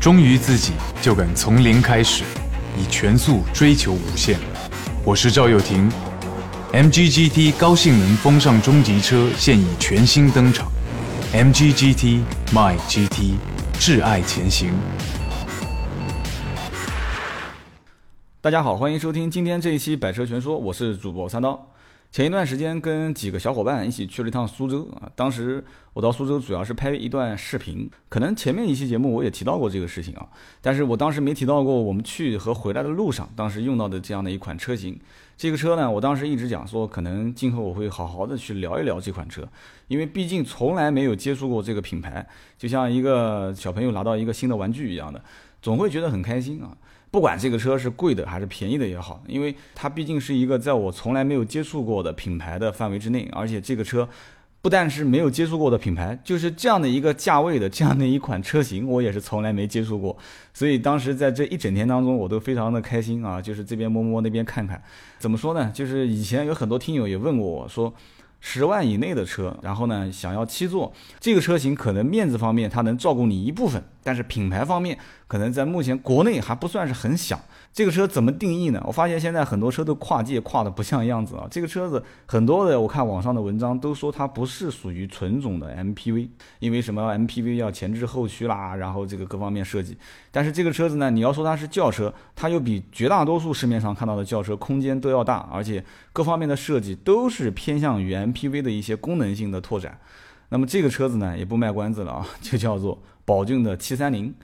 忠于自己，就敢从零开始，以全速追求无限。我是赵又廷，MGGT 高性能风尚中级车现已全新登场，MGGT My GT，挚爱前行。大家好，欢迎收听今天这一期《百车全说》，我是主播三刀。前一段时间跟几个小伙伴一起去了一趟苏州啊，当时我到苏州主要是拍一段视频，可能前面一期节目我也提到过这个事情啊，但是我当时没提到过我们去和回来的路上，当时用到的这样的一款车型。这个车呢，我当时一直讲说，可能今后我会好好的去聊一聊这款车，因为毕竟从来没有接触过这个品牌，就像一个小朋友拿到一个新的玩具一样的，总会觉得很开心啊。不管这个车是贵的还是便宜的也好，因为它毕竟是一个在我从来没有接触过的品牌的范围之内，而且这个车不但是没有接触过的品牌，就是这样的一个价位的这样的一款车型，我也是从来没接触过。所以当时在这一整天当中，我都非常的开心啊，就是这边摸摸那边看看。怎么说呢？就是以前有很多听友也问过我说。十万以内的车，然后呢，想要七座，这个车型可能面子方面它能照顾你一部分，但是品牌方面可能在目前国内还不算是很响。这个车怎么定义呢？我发现现在很多车都跨界跨的不像样子啊。这个车子很多的，我看网上的文章都说它不是属于纯种的 MPV，因为什么 MPV 要前置后驱啦，然后这个各方面设计。但是这个车子呢，你要说它是轿车，它又比绝大多数市面上看到的轿车空间都要大，而且各方面的设计都是偏向于 MPV 的一些功能性的拓展。那么这个车子呢，也不卖关子了啊，就叫做宝骏的七三零。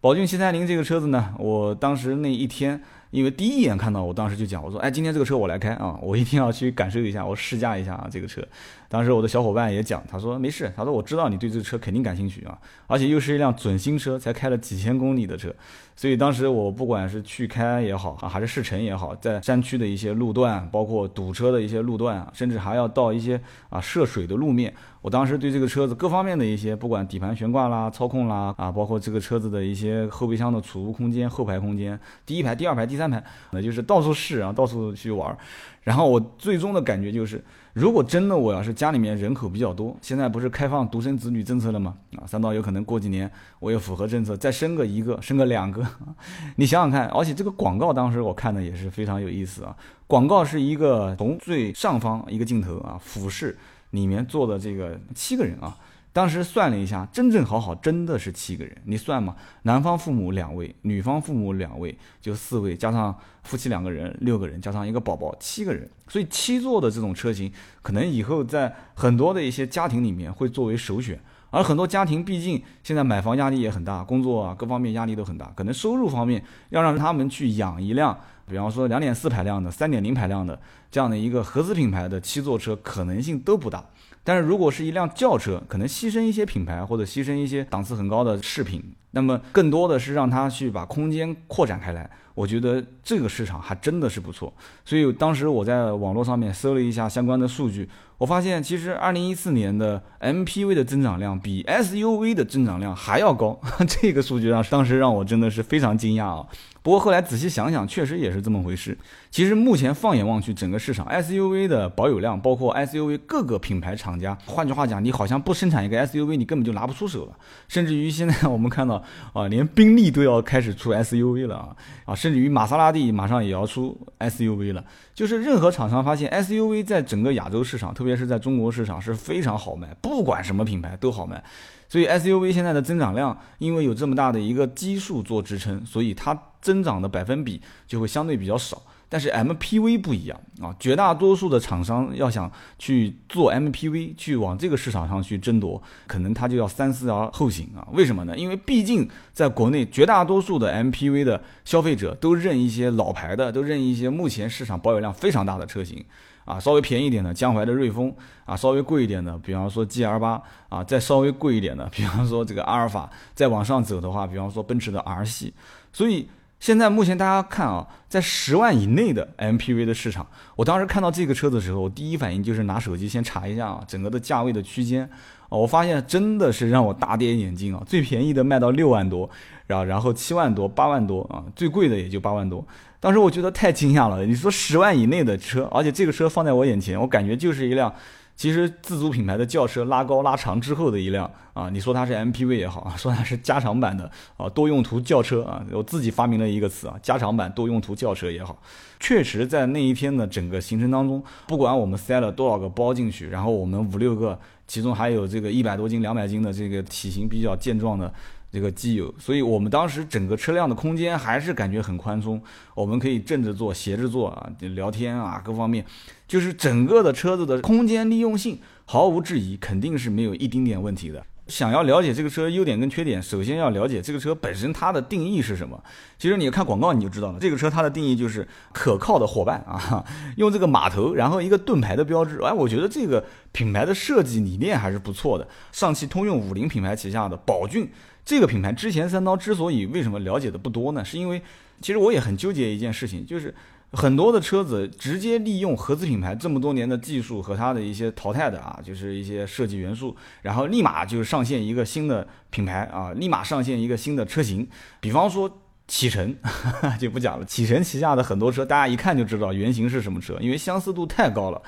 宝骏七三零这个车子呢，我当时那一天，因为第一眼看到，我当时就讲，我说，哎，今天这个车我来开啊，我一定要去感受一下，我试驾一下啊，这个车。当时我的小伙伴也讲，他说没事，他说我知道你对这个车肯定感兴趣啊，而且又是一辆准新车，才开了几千公里的车。所以当时我不管是去开也好啊，还是试乘也好，在山区的一些路段，包括堵车的一些路段啊，甚至还要到一些啊涉水的路面，我当时对这个车子各方面的一些，不管底盘悬挂啦、操控啦啊，包括这个车子的一些后备箱的储物空间、后排空间、第一排、第二排、第三安排，那就是到处试啊，到处去玩。然后我最终的感觉就是，如果真的我要是家里面人口比较多，现在不是开放独生子女政策了吗？啊，三刀有可能过几年我也符合政策，再生个一个，生个两个，你想想看。而且这个广告当时我看的也是非常有意思啊，广告是一个从最上方一个镜头啊，俯视里面坐的这个七个人啊。当时算了一下，真正好好真的是七个人，你算嘛？男方父母两位，女方父母两位，就四位，加上夫妻两个人，六个人，加上一个宝宝，七个人。所以七座的这种车型，可能以后在很多的一些家庭里面会作为首选。而很多家庭毕竟现在买房压力也很大，工作啊各方面压力都很大，可能收入方面要让他们去养一辆，比方说两点四排量的、三点零排量的这样的一个合资品牌的七座车，可能性都不大。但是如果是一辆轿车，可能牺牲一些品牌或者牺牲一些档次很高的饰品，那么更多的是让它去把空间扩展开来。我觉得这个市场还真的是不错。所以当时我在网络上面搜了一下相关的数据，我发现其实二零一四年的 MPV 的增长量比 SUV 的增长量还要高。这个数据让当时让我真的是非常惊讶啊！不过后来仔细想想，确实也是这么回事。其实目前放眼望去，整个市场 SUV 的保有量，包括 SUV 各个品牌厂家，换句话讲，你好像不生产一个 SUV，你根本就拿不出手了。甚至于现在我们看到啊，连宾利都要开始出 SUV 了啊啊，甚至于玛莎拉蒂马上也要出 SUV 了。就是任何厂商发现 SUV 在整个亚洲市场，特别是在中国市场是非常好卖，不管什么品牌都好卖。所以 SUV 现在的增长量，因为有这么大的一个基数做支撑，所以它增长的百分比就会相对比较少。但是 MPV 不一样啊，绝大多数的厂商要想去做 MPV，去往这个市场上去争夺，可能他就要三思而后行啊。为什么呢？因为毕竟在国内，绝大多数的 MPV 的消费者都认一些老牌的，都认一些目前市场保有量非常大的车型啊。稍微便宜一点的江淮的瑞风啊，稍微贵一点的，比方说 GL 八啊，再稍微贵一点的，比方说这个阿尔法，再往上走的话，比方说奔驰的 R 系，所以。现在目前大家看啊，在十万以内的 MPV 的市场，我当时看到这个车的时候，我第一反应就是拿手机先查一下啊，整个的价位的区间啊，我发现真的是让我大跌眼镜啊，最便宜的卖到六万多，然后然后七万多、八万多啊，最贵的也就八万多。当时我觉得太惊讶了，你说十万以内的车，而且这个车放在我眼前，我感觉就是一辆。其实自主品牌的轿车拉高拉长之后的一辆啊，你说它是 MPV 也好，说它是加长版的啊多用途轿车啊，我自己发明了一个词啊，加长版多用途轿车也好，确实在那一天的整个行程当中，不管我们塞了多少个包进去，然后我们五六个，其中还有这个一百多斤、两百斤的这个体型比较健壮的。这个机油，所以我们当时整个车辆的空间还是感觉很宽松，我们可以正着坐、斜着坐啊，聊天啊，各方面，就是整个的车子的空间利用性毫无质疑，肯定是没有一丁点问题的。想要了解这个车优点跟缺点，首先要了解这个车本身它的定义是什么。其实你看广告你就知道了，这个车它的定义就是可靠的伙伴啊，用这个马头，然后一个盾牌的标志。哎，我觉得这个品牌的设计理念还是不错的。上汽通用五菱品牌旗下的宝骏。这个品牌之前三刀之所以为什么了解的不多呢？是因为其实我也很纠结一件事情，就是很多的车子直接利用合资品牌这么多年的技术和它的一些淘汰的啊，就是一些设计元素，然后立马就上线一个新的品牌啊，立马上线一个新的车型。比方说启辰 就不讲了，启辰旗下的很多车，大家一看就知道原型是什么车，因为相似度太高了。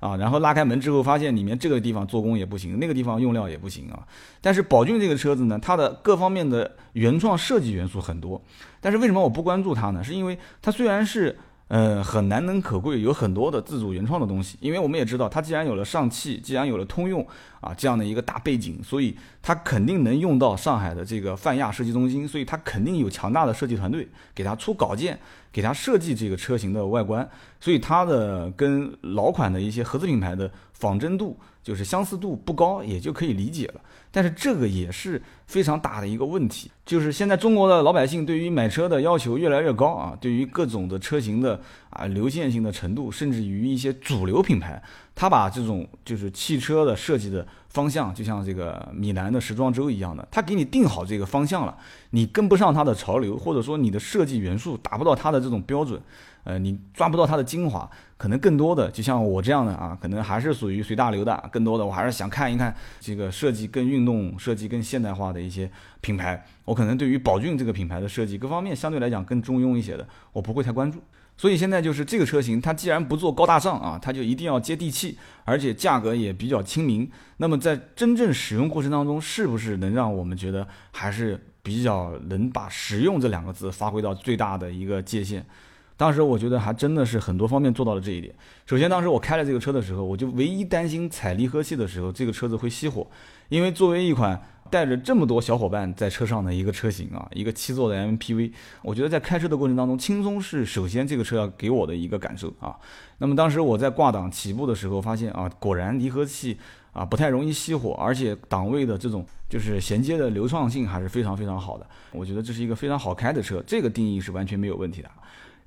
啊，然后拉开门之后，发现里面这个地方做工也不行，那个地方用料也不行啊。但是宝骏这个车子呢，它的各方面的原创设计元素很多。但是为什么我不关注它呢？是因为它虽然是呃很难能可贵，有很多的自主原创的东西。因为我们也知道，它既然有了上汽，既然有了通用啊这样的一个大背景，所以它肯定能用到上海的这个泛亚设计中心，所以它肯定有强大的设计团队给它出稿件。给它设计这个车型的外观，所以它的跟老款的一些合资品牌的仿真度，就是相似度不高，也就可以理解了。但是这个也是非常大的一个问题，就是现在中国的老百姓对于买车的要求越来越高啊，对于各种的车型的啊流线性的程度，甚至于一些主流品牌，他把这种就是汽车的设计的。方向就像这个米兰的时装周一样的，他给你定好这个方向了，你跟不上它的潮流，或者说你的设计元素达不到它的这种标准，呃，你抓不到它的精华，可能更多的就像我这样的啊，可能还是属于随大流的，更多的我还是想看一看这个设计更运、用设计更现代化的一些品牌，我可能对于宝骏这个品牌的设计各方面相对来讲更中庸一些的，我不会太关注。所以现在就是这个车型，它既然不做高大上啊，它就一定要接地气，而且价格也比较亲民。那么在真正使用过程当中，是不是能让我们觉得还是比较能把实用这两个字发挥到最大的一个界限？当时我觉得还真的是很多方面做到了这一点。首先，当时我开了这个车的时候，我就唯一担心踩离合器的时候，这个车子会熄火，因为作为一款。带着这么多小伙伴在车上的一个车型啊，一个七座的 MPV，我觉得在开车的过程当中，轻松是首先这个车要给我的一个感受啊。那么当时我在挂档起步的时候，发现啊，果然离合器啊不太容易熄火，而且档位的这种就是衔接的流畅性还是非常非常好的。我觉得这是一个非常好开的车，这个定义是完全没有问题的。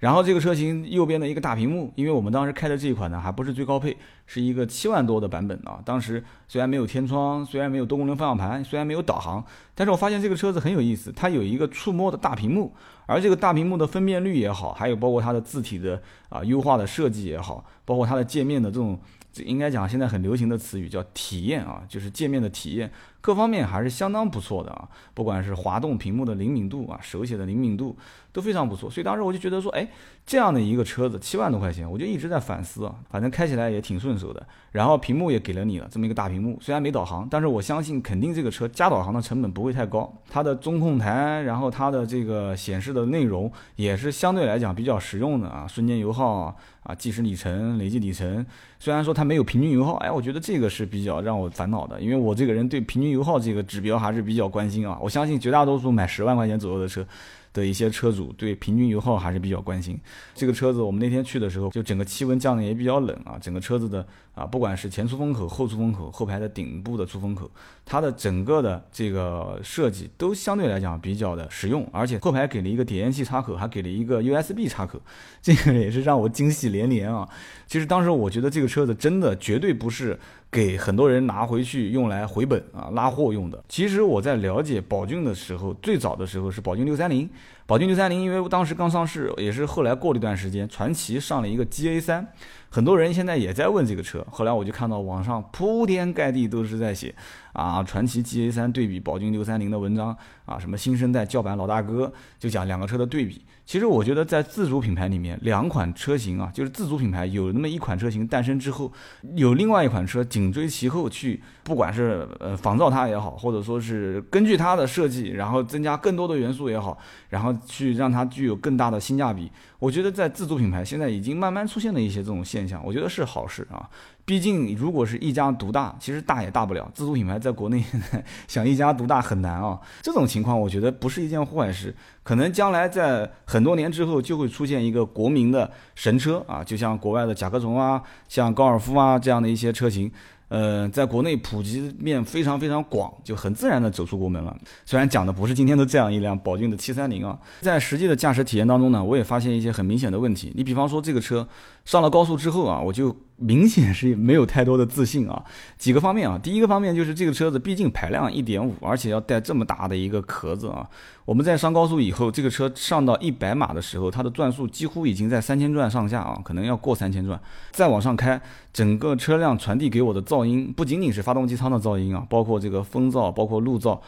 然后这个车型右边的一个大屏幕，因为我们当时开的这一款呢，还不是最高配，是一个七万多的版本啊。当时虽然没有天窗，虽然没有多功能方向盘，虽然没有导航，但是我发现这个车子很有意思，它有一个触摸的大屏幕，而这个大屏幕的分辨率也好，还有包括它的字体的啊优化的设计也好，包括它的界面的这种，应该讲现在很流行的词语叫体验啊，就是界面的体验。各方面还是相当不错的啊，不管是滑动屏幕的灵敏度啊，手写的灵敏度都非常不错，所以当时我就觉得说，哎，这样的一个车子七万多块钱，我就一直在反思啊，反正开起来也挺顺手的，然后屏幕也给了你了，这么一个大屏幕，虽然没导航，但是我相信肯定这个车加导航的成本不会太高，它的中控台，然后它的这个显示的内容也是相对来讲比较实用的啊，瞬间油耗，啊计时里程、累计里程，虽然说它没有平均油耗，哎，我觉得这个是比较让我烦恼的，因为我这个人对平均油耗这个指标还是比较关心啊，我相信绝大多数买十万块钱左右的车。的一些车主对平均油耗还是比较关心。这个车子我们那天去的时候，就整个气温降的也比较冷啊。整个车子的啊，不管是前出风口、后出风口、后排的顶部的出风口，它的整个的这个设计都相对来讲比较的实用。而且后排给了一个点烟器插口，还给了一个 USB 插口，这个也是让我惊喜连连啊。其实当时我觉得这个车子真的绝对不是。给很多人拿回去用来回本啊拉货用的。其实我在了解宝骏的时候，最早的时候是宝骏六三零。宝骏六三零因为当时刚上市，也是后来过了一段时间，传奇上了一个 GA 三，很多人现在也在问这个车。后来我就看到网上铺天盖地都是在写啊，传祺 GA 三对比宝骏六三零的文章啊，什么新生代叫板老大哥，就讲两个车的对比。其实我觉得在自主品牌里面，两款车型啊，就是自主品牌有那么一款车型诞生之后，有另外一款车紧追其后去，不管是呃仿造它也好，或者说是根据它的设计，然后增加更多的元素也好，然后去让它具有更大的性价比。我觉得在自主品牌现在已经慢慢出现了一些这种现象，我觉得是好事啊。毕竟如果是一家独大，其实大也大不了。自主品牌在国内 想一家独大很难啊。这种情况我觉得不是一件坏事，可能将来在很多年之后就会出现一个国民的神车啊，就像国外的甲壳虫啊，像高尔夫啊这样的一些车型。呃，在国内普及面非常非常广，就很自然的走出国门了。虽然讲的不是今天的这样一辆宝骏的七三零啊，在实际的驾驶体验当中呢，我也发现一些很明显的问题。你比方说这个车上了高速之后啊，我就明显是没有太多的自信啊。几个方面啊，第一个方面就是这个车子毕竟排量一点五，而且要带这么大的一个壳子啊。我们在上高速以后，这个车上到一百码的时候，它的转速几乎已经在三千转上下啊，可能要过三千转。再往上开，整个车辆传递给我的噪音，不仅仅是发动机舱的噪音啊，包括这个风噪，包括路噪，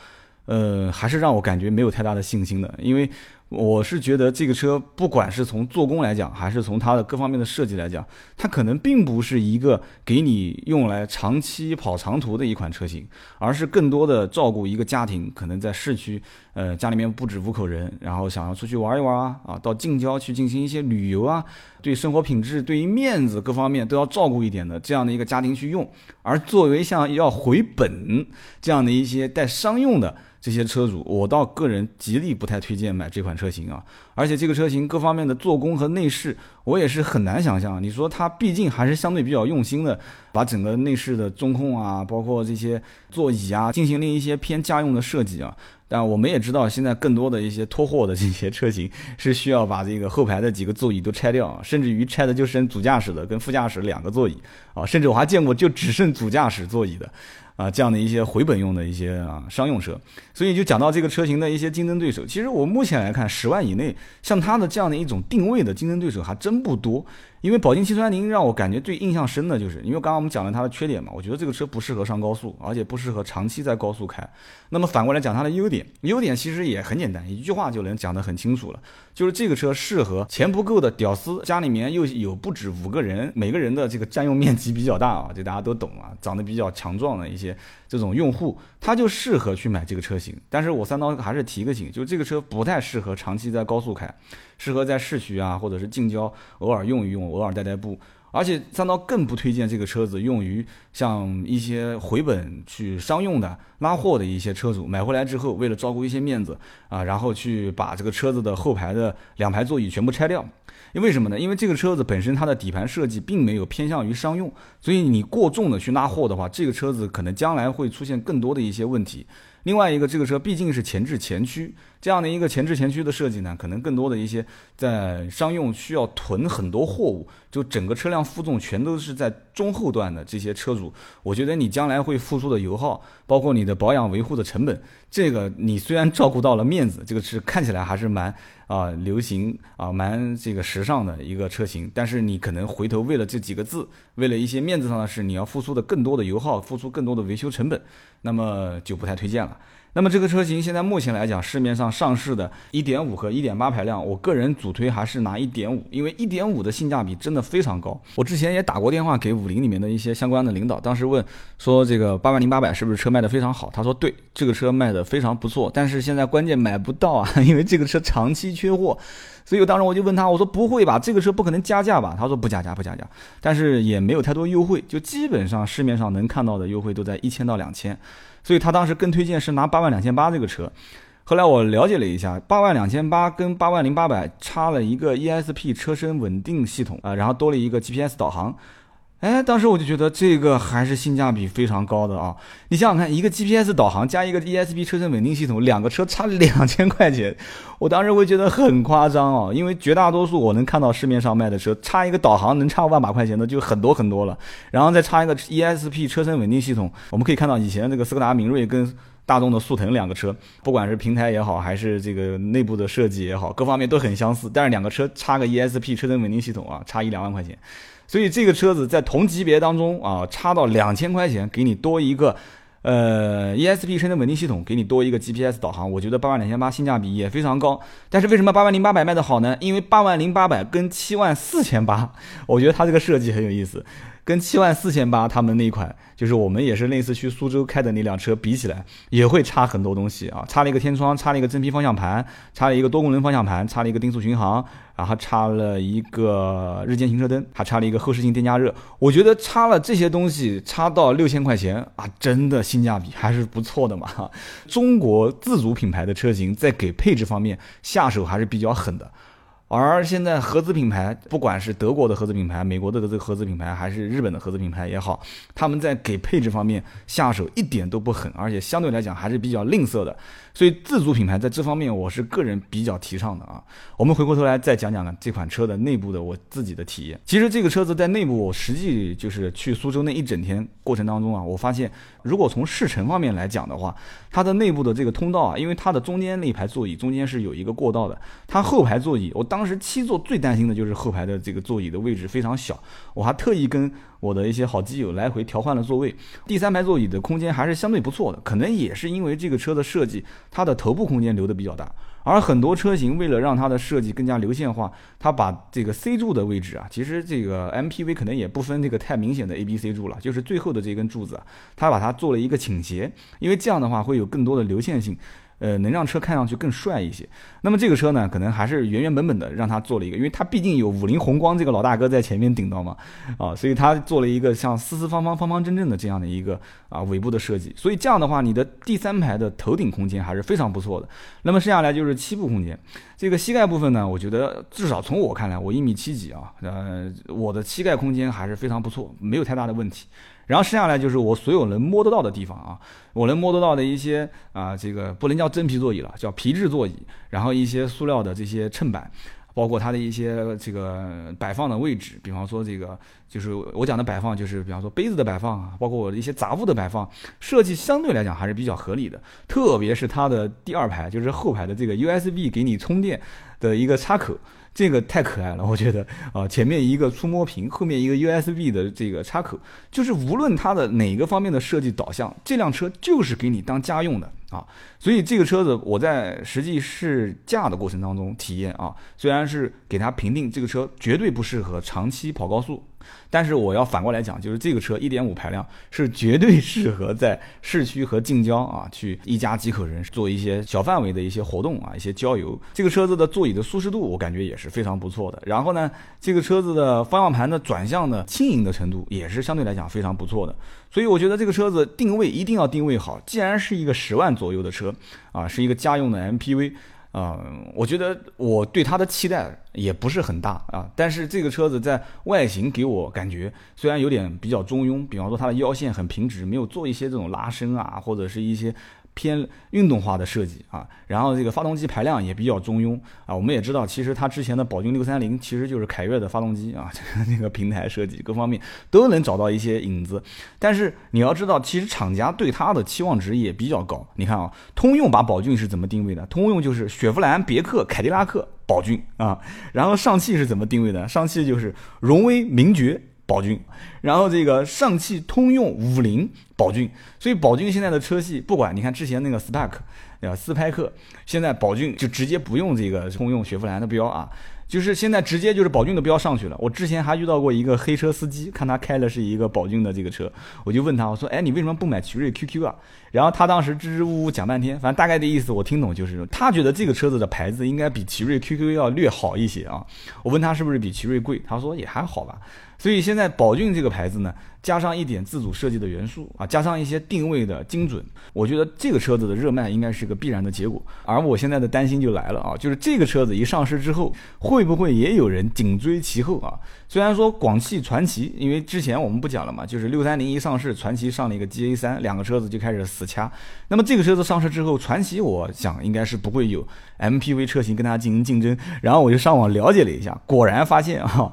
呃，还是让我感觉没有太大的信心的，因为。我是觉得这个车，不管是从做工来讲，还是从它的各方面的设计来讲，它可能并不是一个给你用来长期跑长途的一款车型，而是更多的照顾一个家庭，可能在市区，呃，家里面不止五口人，然后想要出去玩一玩啊，啊，到近郊去进行一些旅游啊，对生活品质、对于面子各方面都要照顾一点的这样的一个家庭去用，而作为像要回本这样的一些带商用的。这些车主，我倒个人极力不太推荐买这款车车型啊，而且这个车型各方面的做工和内饰，我也是很难想象。你说它毕竟还是相对比较用心的，把整个内饰的中控啊，包括这些座椅啊，进行了一些偏家用的设计啊。但我们也知道，现在更多的一些拖货的这些车型是需要把这个后排的几个座椅都拆掉，甚至于拆的就剩主驾驶的跟副驾驶两个座椅啊，甚至我还见过就只剩主驾驶座椅的。啊，这样的一些回本用的一些啊商用车，所以就讲到这个车型的一些竞争对手。其实我目前来看，十万以内像它的这样的一种定位的竞争对手还真不多。因为宝骏七三零让我感觉最印象深的就是，因为刚刚我们讲了它的缺点嘛，我觉得这个车不适合上高速，而且不适合长期在高速开。那么反过来讲它的优点，优点其实也很简单，一句话就能讲得很清楚了，就是这个车适合钱不够的屌丝，家里面又有不止五个人，每个人的这个占用面积比较大啊，这大家都懂啊，长得比较强壮的一些这种用户，他就适合去买这个车型。但是我三刀还是提个醒，就这个车不太适合长期在高速开。适合在市区啊，或者是近郊偶尔用一用，偶尔代代步。而且三刀更不推荐这个车子用于像一些回本去商用的拉货的一些车主买回来之后，为了照顾一些面子啊，然后去把这个车子的后排的两排座椅全部拆掉。因为什么呢？因为这个车子本身它的底盘设计并没有偏向于商用，所以你过重的去拉货的话，这个车子可能将来会出现更多的一些问题。另外一个，这个车毕竟是前置前驱，这样的一个前置前驱的设计呢，可能更多的一些在商用需要囤很多货物，就整个车辆负重全都是在中后段的这些车主，我觉得你将来会付出的油耗，包括你的保养维护的成本，这个你虽然照顾到了面子，这个是看起来还是蛮啊流行啊蛮这个时尚的一个车型，但是你可能回头为了这几个字，为了一些面子上的事，你要付出的更多的油耗，付出更多的维修成本，那么就不太推荐了。那么这个车型现在目前来讲，市面上上市的1.5和1.8排量，我个人主推还是拿1.5，因为1.5的性价比真的非常高。我之前也打过电话给五菱里面的一些相关的领导，当时问说这个八万零八百是不是车卖的非常好？他说对，这个车卖的非常不错，但是现在关键买不到啊，因为这个车长期缺货。所以我当时我就问他，我说不会吧，这个车不可能加价吧？他说不加价，不加价，但是也没有太多优惠，就基本上市面上能看到的优惠都在一千到两千。所以他当时更推荐是拿八万两千八这个车，后来我了解了一下，八万两千八跟八万零八百差了一个 ESP 车身稳定系统啊，然后多了一个 GPS 导航。哎，当时我就觉得这个还是性价比非常高的啊！你想想看，一个 GPS 导航加一个 ESP 车身稳定系统，两个车差两千块钱，我当时会觉得很夸张哦。因为绝大多数我能看到市面上卖的车，差一个导航能差万把块钱的就很多很多了，然后再差一个 ESP 车身稳定系统，我们可以看到以前这个斯柯达明锐跟大众的速腾两个车，不管是平台也好，还是这个内部的设计也好，各方面都很相似，但是两个车差个 ESP 车身稳定系统啊，差一两万块钱。所以这个车子在同级别当中啊，差到两千块钱，给你多一个，呃，ESP 车身稳定系统给你多一个 GPS 导航，我觉得八万两千八性价比也非常高。但是为什么八万零八百卖的好呢？因为八万零八百跟七万四千八，我觉得它这个设计很有意思。跟七万四千八他们那一款，就是我们也是类似去苏州开的那辆车比起来，也会差很多东西啊，差了一个天窗，差了一个真皮方向盘，差了一个多功能方向盘，差了一个定速巡航，然后差了一个日间行车灯，还差了一个后视镜电加热。我觉得差了这些东西，差到六千块钱啊，真的性价比还是不错的嘛。中国自主品牌的车型在给配置方面下手还是比较狠的。而现在合资品牌，不管是德国的合资品牌、美国的这个合资品牌，还是日本的合资品牌也好，他们在给配置方面下手一点都不狠，而且相对来讲还是比较吝啬的。所以自主品牌在这方面，我是个人比较提倡的啊。我们回过头来再讲讲这款车的内部的我自己的体验。其实这个车子在内部，我实际就是去苏州那一整天过程当中啊，我发现如果从试乘方面来讲的话，它的内部的这个通道啊，因为它的中间那一排座椅中间是有一个过道的，它后排座椅，我当当时七座最担心的就是后排的这个座椅的位置非常小，我还特意跟。我的一些好基友来回调换了座位，第三排座椅的空间还是相对不错的，可能也是因为这个车的设计，它的头部空间留的比较大。而很多车型为了让它的设计更加流线化，它把这个 C 柱的位置啊，其实这个 MPV 可能也不分这个太明显的 A、B、C 柱了，就是最后的这根柱子，它把它做了一个倾斜，因为这样的话会有更多的流线性。呃，能让车看上去更帅一些。那么这个车呢，可能还是原原本本的让它做了一个，因为它毕竟有五菱宏光这个老大哥在前面顶到嘛，啊，所以它做了一个像四四方方、方方正正的这样的一个啊尾部的设计。所以这样的话，你的第三排的头顶空间还是非常不错的。那么剩下来就是膝部空间，这个膝盖部分呢，我觉得至少从我看来，我一米七几啊，呃，我的膝盖空间还是非常不错，没有太大的问题。然后剩下来就是我所有能摸得到的地方啊，我能摸得到的一些啊，这个不能叫真皮座椅了，叫皮质座椅。然后一些塑料的这些衬板，包括它的一些这个摆放的位置，比方说这个就是我讲的摆放，就是比方说杯子的摆放啊，包括我的一些杂物的摆放，设计相对来讲还是比较合理的。特别是它的第二排，就是后排的这个 USB 给你充电的一个插口。这个太可爱了，我觉得啊，前面一个触摸屏，后面一个 USB 的这个插口，就是无论它的哪个方面的设计导向，这辆车就是给你当家用的啊。所以这个车子我在实际试驾的过程当中体验啊，虽然是给它评定这个车绝对不适合长期跑高速。但是我要反过来讲，就是这个车1.5排量是绝对适合在市区和近郊啊，去一家几口人做一些小范围的一些活动啊，一些郊游。这个车子的座椅的舒适度，我感觉也是非常不错的。然后呢，这个车子的方向盘的转向的轻盈的程度，也是相对来讲非常不错的。所以我觉得这个车子定位一定要定位好。既然是一个十万左右的车啊，是一个家用的 MPV。啊，我觉得我对它的期待也不是很大啊，但是这个车子在外形给我感觉虽然有点比较中庸，比方说它的腰线很平直，没有做一些这种拉伸啊，或者是一些。偏运动化的设计啊，然后这个发动机排量也比较中庸啊。我们也知道，其实它之前的宝骏六三零其实就是凯越的发动机啊，那个平台设计各方面都能找到一些影子。但是你要知道，其实厂家对它的期望值也比较高。你看啊，通用把宝骏是怎么定位的？通用就是雪佛兰、别克、凯迪拉克、宝骏啊。然后上汽是怎么定位的？上汽就是荣威、名爵。宝骏，然后这个上汽通用五菱宝骏，所以宝骏现在的车系，不管你看之前那个 Spark，对吧？斯派克，现在宝骏就直接不用这个通用雪佛兰的标啊。就是现在直接就是宝骏的标上去了。我之前还遇到过一个黑车司机，看他开的是一个宝骏的这个车，我就问他，我说，哎，你为什么不买奇瑞 QQ 啊？然后他当时支支吾吾讲半天，反正大概的意思我听懂，就是他觉得这个车子的牌子应该比奇瑞 QQ 要略好一些啊。我问他是不是比奇瑞贵，他说也还好吧。所以现在宝骏这个牌子呢，加上一点自主设计的元素啊，加上一些定位的精准，我觉得这个车子的热卖应该是个必然的结果。而我现在的担心就来了啊，就是这个车子一上市之后，会不会也有人紧追其后啊？虽然说广汽传祺，因为之前我们不讲了嘛，就是六三零一上市，传祺上了一个 GA 三，两个车子就开始死掐。那么这个车子上市之后，传祺我想应该是不会有 MPV 车型跟它进行竞争。然后我就上网了解了一下，果然发现啊。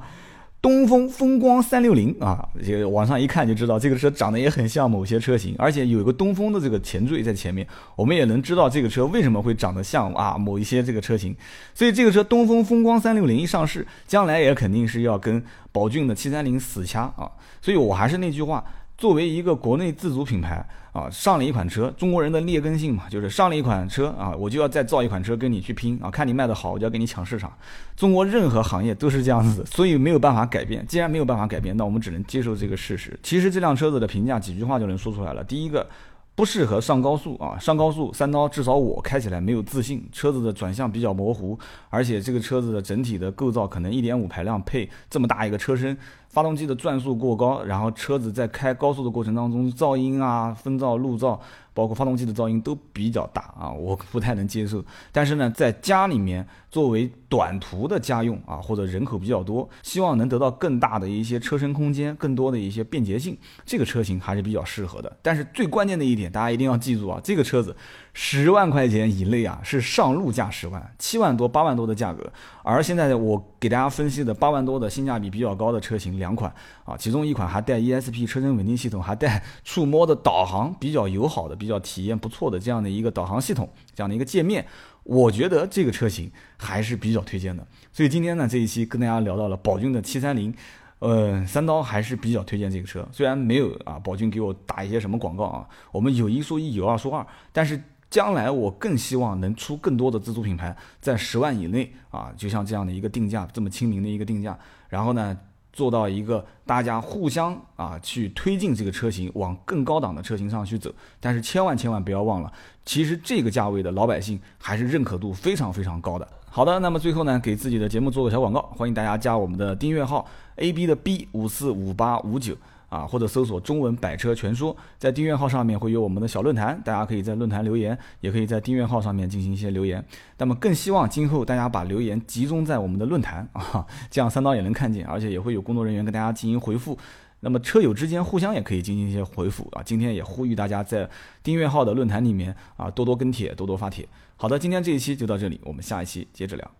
东风风光三六零啊，这个网上一看就知道这个车长得也很像某些车型，而且有一个东风的这个前缀在前面，我们也能知道这个车为什么会长得像啊某一些这个车型。所以这个车东风风光三六零一上市，将来也肯定是要跟宝骏的七三零死掐啊。所以我还是那句话。作为一个国内自主品牌啊，上了一款车，中国人的劣根性嘛，就是上了一款车啊，我就要再造一款车跟你去拼啊，看你卖的好，我就要跟你抢市场。中国任何行业都是这样子，所以没有办法改变。既然没有办法改变，那我们只能接受这个事实。其实这辆车子的评价几句话就能说出来了。第一个。不适合上高速啊！上高速三刀至少我开起来没有自信，车子的转向比较模糊，而且这个车子的整体的构造可能一点五排量配这么大一个车身，发动机的转速过高，然后车子在开高速的过程当中噪音啊、风噪、路噪。包括发动机的噪音都比较大啊，我不太能接受。但是呢，在家里面作为短途的家用啊，或者人口比较多，希望能得到更大的一些车身空间，更多的一些便捷性，这个车型还是比较适合的。但是最关键的一点，大家一定要记住啊，这个车子。十万块钱以内啊，是上路价十万，七万多、八万多的价格。而现在我给大家分析的八万多的性价比比较高的车型两款啊，其中一款还带 ESP 车身稳定系统，还带触摸的导航，比较友好的、比较体验不错的这样的一个导航系统，这样的一个界面，我觉得这个车型还是比较推荐的。所以今天呢，这一期跟大家聊到了宝骏的七三零，呃，三刀还是比较推荐这个车，虽然没有啊，宝骏给我打一些什么广告啊，我们有一说一，有二说二，但是。将来我更希望能出更多的自主品牌，在十万以内啊，就像这样的一个定价，这么亲民的一个定价，然后呢，做到一个大家互相啊去推进这个车型往更高档的车型上去走。但是千万千万不要忘了，其实这个价位的老百姓还是认可度非常非常高的。好的，那么最后呢，给自己的节目做个小广告，欢迎大家加我们的订阅号 A B 的 B 五四五八五九。啊，或者搜索“中文百车全说”，在订阅号上面会有我们的小论坛，大家可以在论坛留言，也可以在订阅号上面进行一些留言。那么更希望今后大家把留言集中在我们的论坛啊，这样三刀也能看见，而且也会有工作人员跟大家进行回复。那么车友之间互相也可以进行一些回复啊。今天也呼吁大家在订阅号的论坛里面啊多多跟帖，多多发帖。好的，今天这一期就到这里，我们下一期接着聊。